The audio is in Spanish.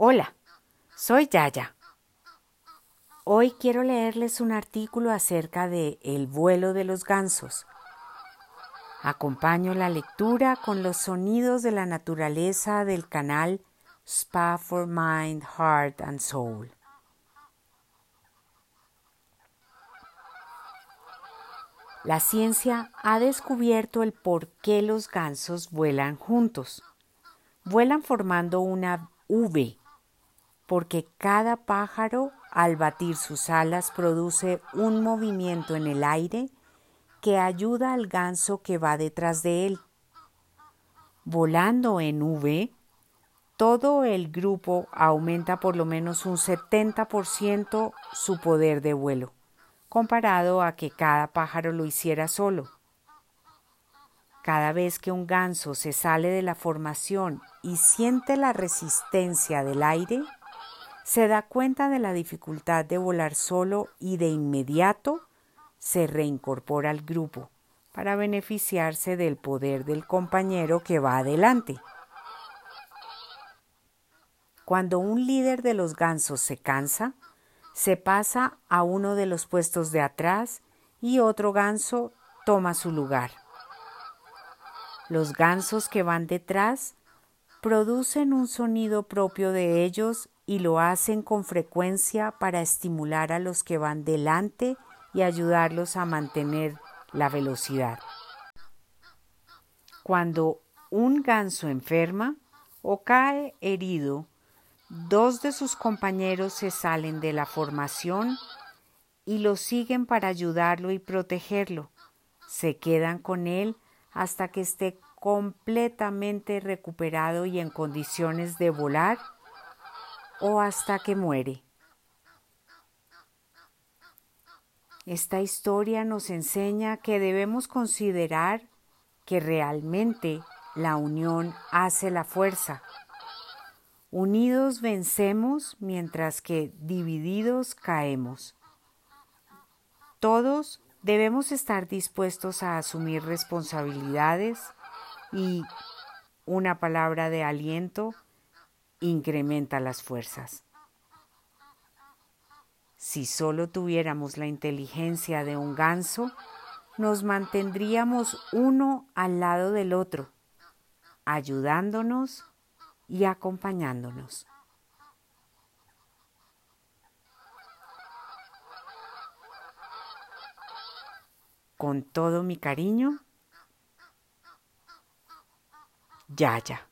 Hola, soy Yaya. Hoy quiero leerles un artículo acerca de el vuelo de los gansos. Acompaño la lectura con los sonidos de la naturaleza del canal Spa for Mind, Heart and Soul. La ciencia ha descubierto el por qué los gansos vuelan juntos. Vuelan formando una V porque cada pájaro al batir sus alas produce un movimiento en el aire que ayuda al ganso que va detrás de él. Volando en V, todo el grupo aumenta por lo menos un 70% su poder de vuelo, comparado a que cada pájaro lo hiciera solo. Cada vez que un ganso se sale de la formación y siente la resistencia del aire, se da cuenta de la dificultad de volar solo y de inmediato se reincorpora al grupo para beneficiarse del poder del compañero que va adelante. Cuando un líder de los gansos se cansa, se pasa a uno de los puestos de atrás y otro ganso toma su lugar. Los gansos que van detrás producen un sonido propio de ellos y lo hacen con frecuencia para estimular a los que van delante y ayudarlos a mantener la velocidad. Cuando un ganso enferma o cae herido, dos de sus compañeros se salen de la formación y lo siguen para ayudarlo y protegerlo. Se quedan con él hasta que esté completamente recuperado y en condiciones de volar o hasta que muere. Esta historia nos enseña que debemos considerar que realmente la unión hace la fuerza. Unidos vencemos mientras que divididos caemos. Todos debemos estar dispuestos a asumir responsabilidades y una palabra de aliento incrementa las fuerzas. Si solo tuviéramos la inteligencia de un ganso, nos mantendríamos uno al lado del otro, ayudándonos y acompañándonos. Con todo mi cariño, Yaya.